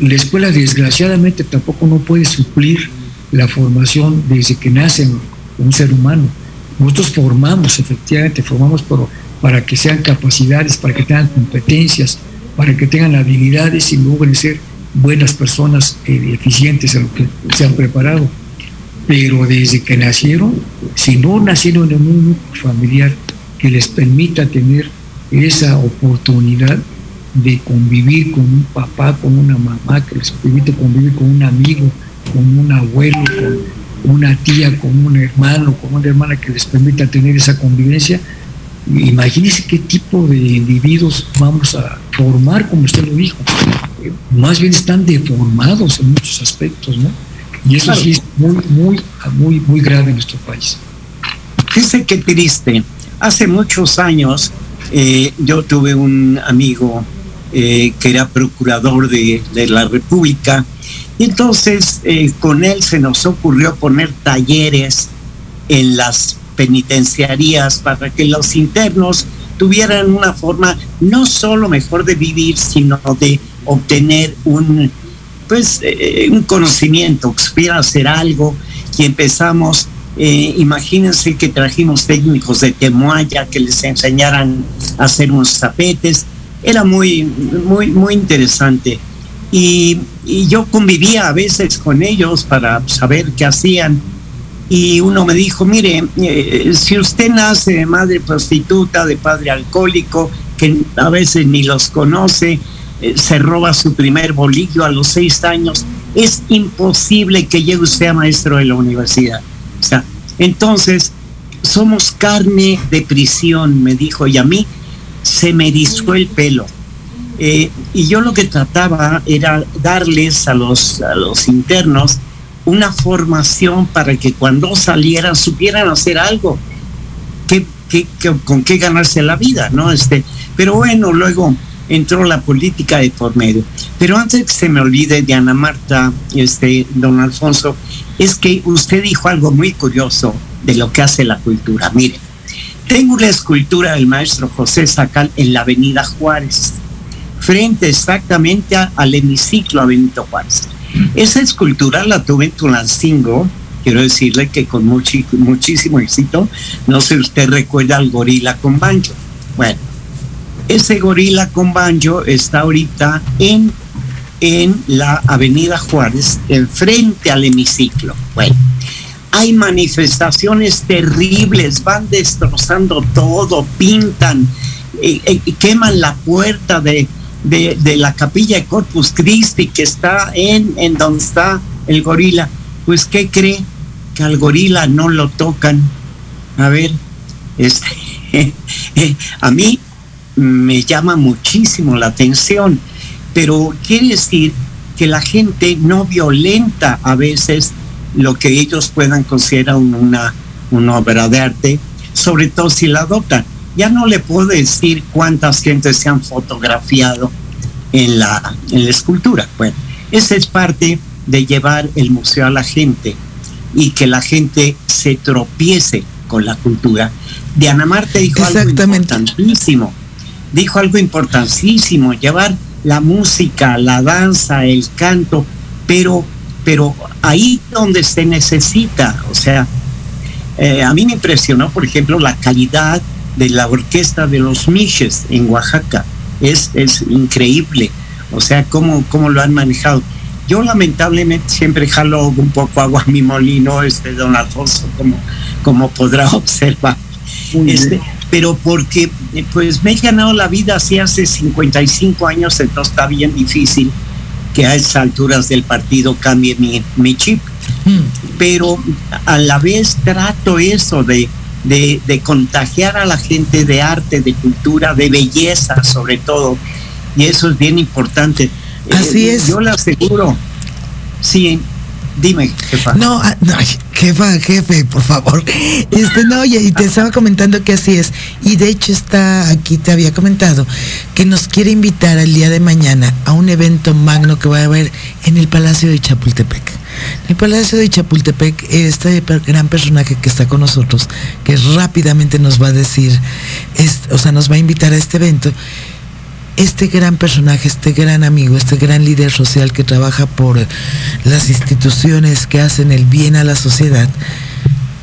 La escuela, desgraciadamente, tampoco no puede suplir la formación desde que nace un ser humano. Nosotros formamos, efectivamente, formamos, para que sean capacidades, para que tengan competencias, para que tengan habilidades y logren ser buenas personas eh, eficientes en lo que se han preparado. Pero desde que nacieron, si no nacieron en un familiar que les permita tener esa oportunidad de convivir con un papá, con una mamá, que les permite convivir con un amigo, con un abuelo, con una tía, con un hermano, con una hermana que les permita tener esa convivencia, imagínese qué tipo de individuos vamos a formar, como usted lo dijo. Más bien están deformados en muchos aspectos, ¿no? Y eso sí es muy, muy, muy, muy grave en nuestro país. Fíjese qué triste. Hace muchos años eh, yo tuve un amigo eh, que era procurador de, la República. Y entonces eh, con él se nos ocurrió poner talleres en las penitenciarías para que los internos tuvieran una forma no solo mejor de vivir, sino de obtener un, pues, eh, un conocimiento, que supiera hacer algo. Y empezamos, imagínense que trajimos técnicos de Temuaya que les enseñaran a hacer unos tapetes, era muy, muy, muy interesante. Y, y yo convivía a veces con ellos para saber qué hacían y uno me dijo, mire, eh, si usted nace de madre prostituta, de padre alcohólico, que a veces ni los conoce, eh, se roba su primer bolillo a los seis años, es imposible que llegue usted a maestro de la universidad. Entonces, somos carne de prisión, me dijo, y a mí se me discó el pelo. Eh, y yo lo que trataba era darles a los, a los internos, una formación para que cuando salieran supieran hacer algo, que, con qué ganarse la vida, ¿no? Este, pero bueno, luego entró la política de por medio. Pero antes que se me olvide, Diana Marta, este, don Alfonso, es que usted dijo algo muy curioso de lo que hace la cultura. Mire, tengo una escultura del maestro José Sacal en la avenida Juárez, frente exactamente al hemiciclo a Benito Juárez. Esa escultura la tuve en Tulancingo, quiero decirle que con muchísimo éxito, no sé si usted recuerda al gorila con banjo. Bueno, ese gorila con banjo está ahorita en en la Avenida Juárez, enfrente al hemiciclo. Bueno, hay manifestaciones terribles, van destrozando todo, pintan, eh, eh, queman la puerta de, de, la capilla de Corpus Christi que está en, en donde está el gorila. Pues, ¿qué cree? Que al gorila no lo tocan. A ver, este, a mí me llama muchísimo la atención, pero quiere decir que la gente no violenta a veces lo que ellos puedan considerar una, una obra de arte, sobre todo si la adoptan. Ya no le puedo decir cuántas gentes se han fotografiado en la, en la escultura. Bueno, esa es parte de llevar el museo a la gente y que la gente se tropiece con la cultura. Diana Marte dijo algo importantísimo, dijo algo importantísimo, llevar la música, la danza, el canto, pero, pero ahí donde se necesita, o sea, eh, a mí me impresionó, por ejemplo, la calidad de la orquesta de los Miches en Oaxaca, es, es increíble, o sea, cómo, cómo lo han manejado. Yo lamentablemente siempre jalo un poco agua a mi molino, este don Alfonso, como, como podrá observar. Este, pero porque pues me he ganado la vida así hace 55 años, entonces está bien difícil que a esas alturas del partido cambie mi, mi chip. Mm. Pero a la vez trato eso de, de, de, contagiar a la gente de arte, de cultura, de belleza sobre todo. Y eso es bien importante. Así eh, es. Yo le aseguro, sí, Dime, jefa. No, ah, no, jefa, jefe, por favor. Este, no, y te estaba comentando que así es. Y de hecho está, aquí te había comentado, que nos quiere invitar el día de mañana a un evento magno que va a haber en el Palacio de Chapultepec. En el Palacio de Chapultepec, este gran personaje que está con nosotros, que rápidamente nos va a decir, o sea, nos va a invitar a este evento, este gran personaje, este gran amigo, este gran líder social que trabaja por las instituciones que hacen el bien a la sociedad,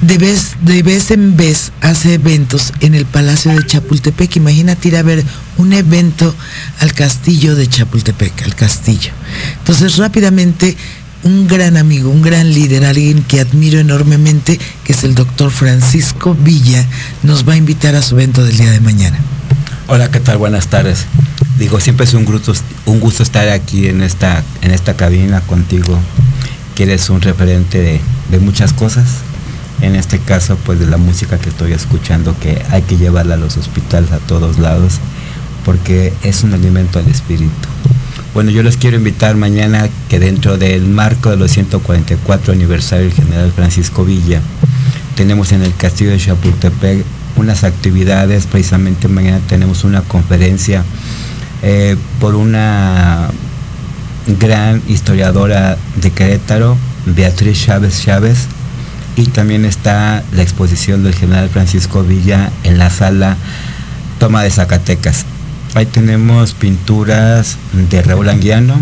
de vez, en vez hace eventos en el Palacio de Chapultepec. Imagínate ir a ver un evento al castillo de Chapultepec, al castillo. Entonces rápidamente un gran amigo, un gran líder, alguien que admiro enormemente, que es el doctor Francisco Villa, nos va a invitar a su evento del día de mañana. Hola, ¿qué tal? Buenas tardes. Digo, siempre es un gusto, un gusto estar aquí en esta, en esta cabina contigo, que eres un referente de, muchas cosas. En este caso, pues de la música que estoy escuchando, que hay que llevarla a los hospitales a todos lados, porque es un alimento al espíritu. Bueno, yo les quiero invitar mañana que dentro del marco de los 144 aniversario del general Francisco Villa, tenemos en el castillo de Chapultepec unas actividades, precisamente mañana tenemos una conferencia eh, por una gran historiadora de Querétaro, Beatriz Chávez Chávez, y también está la exposición del general Francisco Villa en la sala Toma de Zacatecas. Ahí tenemos pinturas de Raúl Anguiano,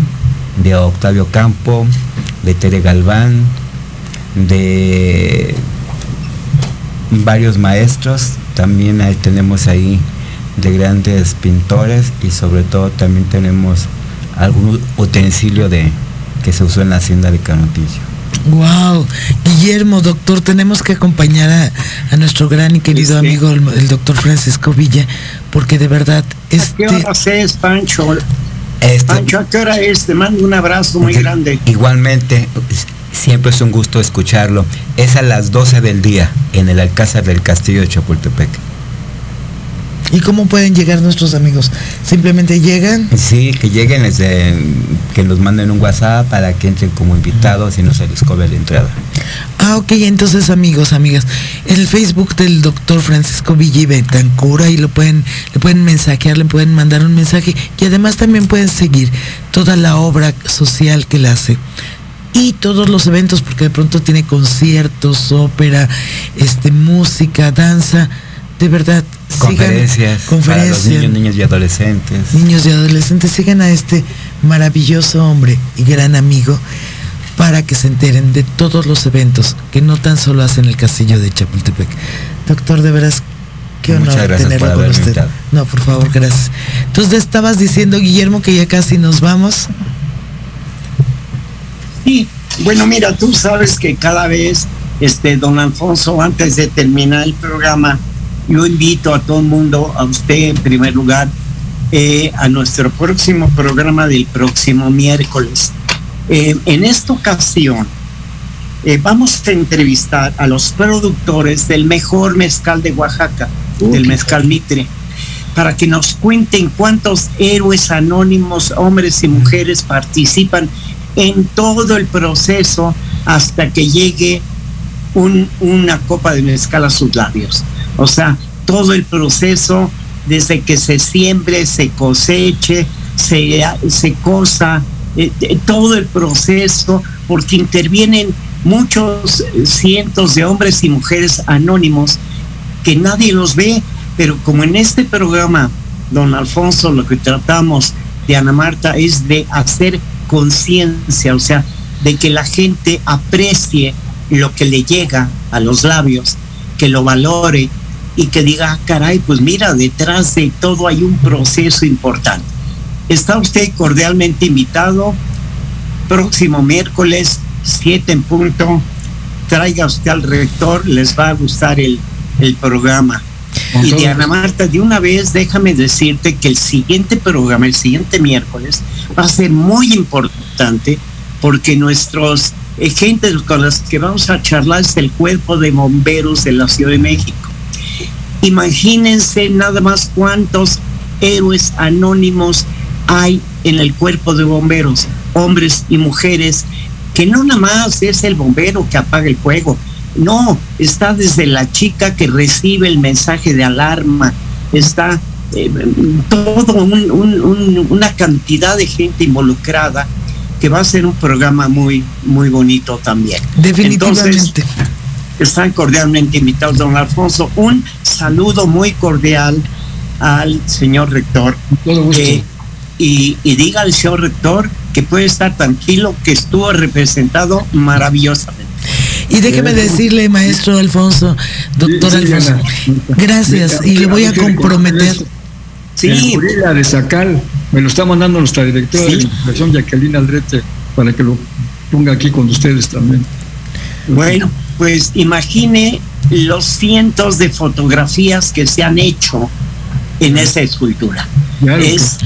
de Octavio Campo, de Tere Galván, de varios maestros también ahí tenemos ahí de grandes pintores y sobre todo también tenemos algún utensilio de que se usó en la hacienda de Canotillo. Wow, Guillermo, doctor, tenemos que acompañar a, nuestro gran y querido amigo, el, doctor Francisco Villa, porque de verdad... Este... ¿A qué hora es, Pancho? Este... Pancho, ¿a qué hora es? Te mando un abrazo muy grande. Igualmente, siempre es un gusto escucharlo. Es a las 12 del día en el Alcázar del Castillo de Chapultepec. ¿Y cómo pueden llegar nuestros amigos? ¿Simplemente llegan? Sí, que lleguen, desde, que nos manden un WhatsApp para que entren como invitados y no se les cobre la entrada. Ah, ok, entonces amigos, amigas, el Facebook del doctor Francisco Villa y Betancura y lo pueden, le pueden mensajear, le pueden mandar un mensaje y además también pueden seguir toda la obra social que él hace y todos los eventos, porque de pronto tiene conciertos, ópera, este, música, danza. De verdad, conferencias, conferencias para los niños, niños y adolescentes. Niños y adolescentes, sigan a este maravilloso hombre y gran amigo para que se enteren de todos los eventos que no tan solo hacen el castillo de Chapultepec. Doctor, de veras, qué honor tenerlo con usted. No, por favor, gracias. Entonces estabas diciendo, Guillermo, que ya casi nos vamos. Sí, bueno, mira, tú sabes que cada vez, este, don Alfonso, antes de terminar el programa, yo invito a todo el mundo, a usted en primer lugar, eh, a nuestro próximo programa del próximo miércoles. Eh, en esta ocasión, eh, vamos a entrevistar a los productores del mejor mezcal de Oaxaca, del mezcal Mitre, para que nos cuenten cuántos héroes anónimos, hombres y mujeres, participan en todo el proceso hasta que llegue una copa de mezcal a sus labios. O sea, todo el proceso desde que se siembre, se coseche, se, se cosa, eh, eh, todo el proceso, porque intervienen muchos cientos de hombres y mujeres anónimos que nadie los ve, pero como en este programa, don Alfonso, lo que tratamos de Ana Marta es de hacer conciencia, o sea, de que la gente aprecie lo que le llega a los labios, que lo valore y que diga, ah, caray, pues mira, detrás de todo hay un proceso importante. Está usted cordialmente invitado próximo miércoles 7 en punto. Traiga usted al rector, les va a gustar el, el programa. Y Diana Marta, de una vez déjame decirte que el siguiente programa, el siguiente miércoles, va a ser muy importante porque nuestros eh, gente con las que vamos a charlar es el cuerpo de bomberos de la Ciudad de México. Imagínense nada más cuántos héroes anónimos hay en el cuerpo de bomberos, hombres y mujeres, que no nada más es el bombero que apaga el fuego, no, está desde la chica que recibe el mensaje de alarma, está eh, todo una cantidad de gente involucrada que va a ser un programa muy, muy bonito también. Definitivamente. están cordialmente invitados, don Alfonso. Un saludo muy cordial al señor rector. Todo gusto. y, y diga al señor rector que puede estar tranquilo, que estuvo representado maravillosamente. Y déjeme decirle, maestro Alfonso, doctor Alfonso, gracias, y le voy a comprometer. Sí. El de Sacal, me lo está mandando nuestra directora de investigación, Jacqueline Aldrete, para que lo ponga aquí con ustedes también. Bueno, pues imagine los cientos de fotografías que se han hecho en esa escultura. es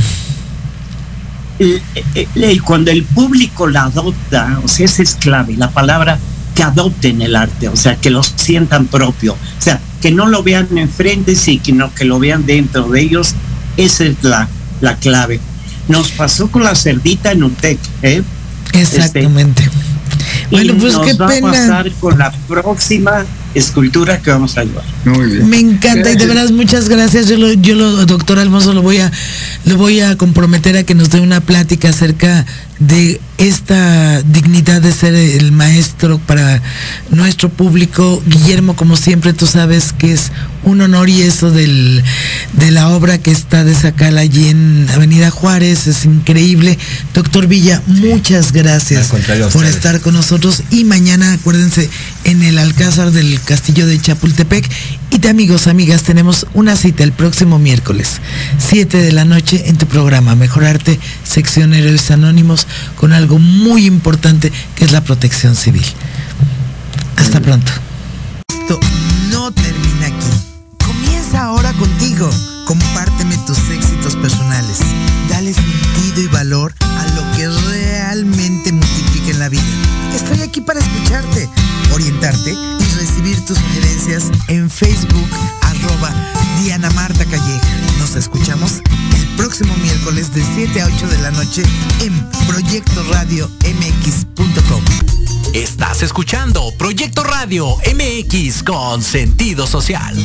cuando el público la adopta, o sea, esa es clave, la palabra que adopten el arte, o sea, que lo sientan propio, o sea, que no lo vean enfrente, sino que lo vean dentro de ellos, esa es la, la clave. Nos pasó con la cerdita en UTEC, ¿eh? Exactamente. bueno, pues qué va pena. a pasar con la próxima escultura que vamos a llevar. Muy bien. Me encanta y de verdad muchas gracias. Yo lo, yo lo, doctor Alfonso, lo voy a, lo voy a comprometer a que nos dé una plática acerca de esta dignidad de ser el maestro para nuestro público. Guillermo, como siempre, tú sabes que es un honor y eso del, de la obra que está de sacar allí en Avenida Juárez es increíble. Doctor Villa, muchas gracias por estar con nosotros y mañana, acuérdense, en el Alcázar del Castillo de Chapultepec. Y de amigos, amigas, tenemos una cita el próximo miércoles, 7 de la noche, en tu programa Mejorarte, sección Héroes Anónimos, con algo muy importante que es la protección civil. Hasta pronto. A lo que realmente multiplica en la vida. Estoy aquí para escucharte, orientarte y recibir tus sugerencias en Facebook arroba Diana Marta Calleja. Nos escuchamos el próximo miércoles de 7 a 8 de la noche en Proyecto Radio MX.com. Estás escuchando Proyecto Radio MX con sentido social.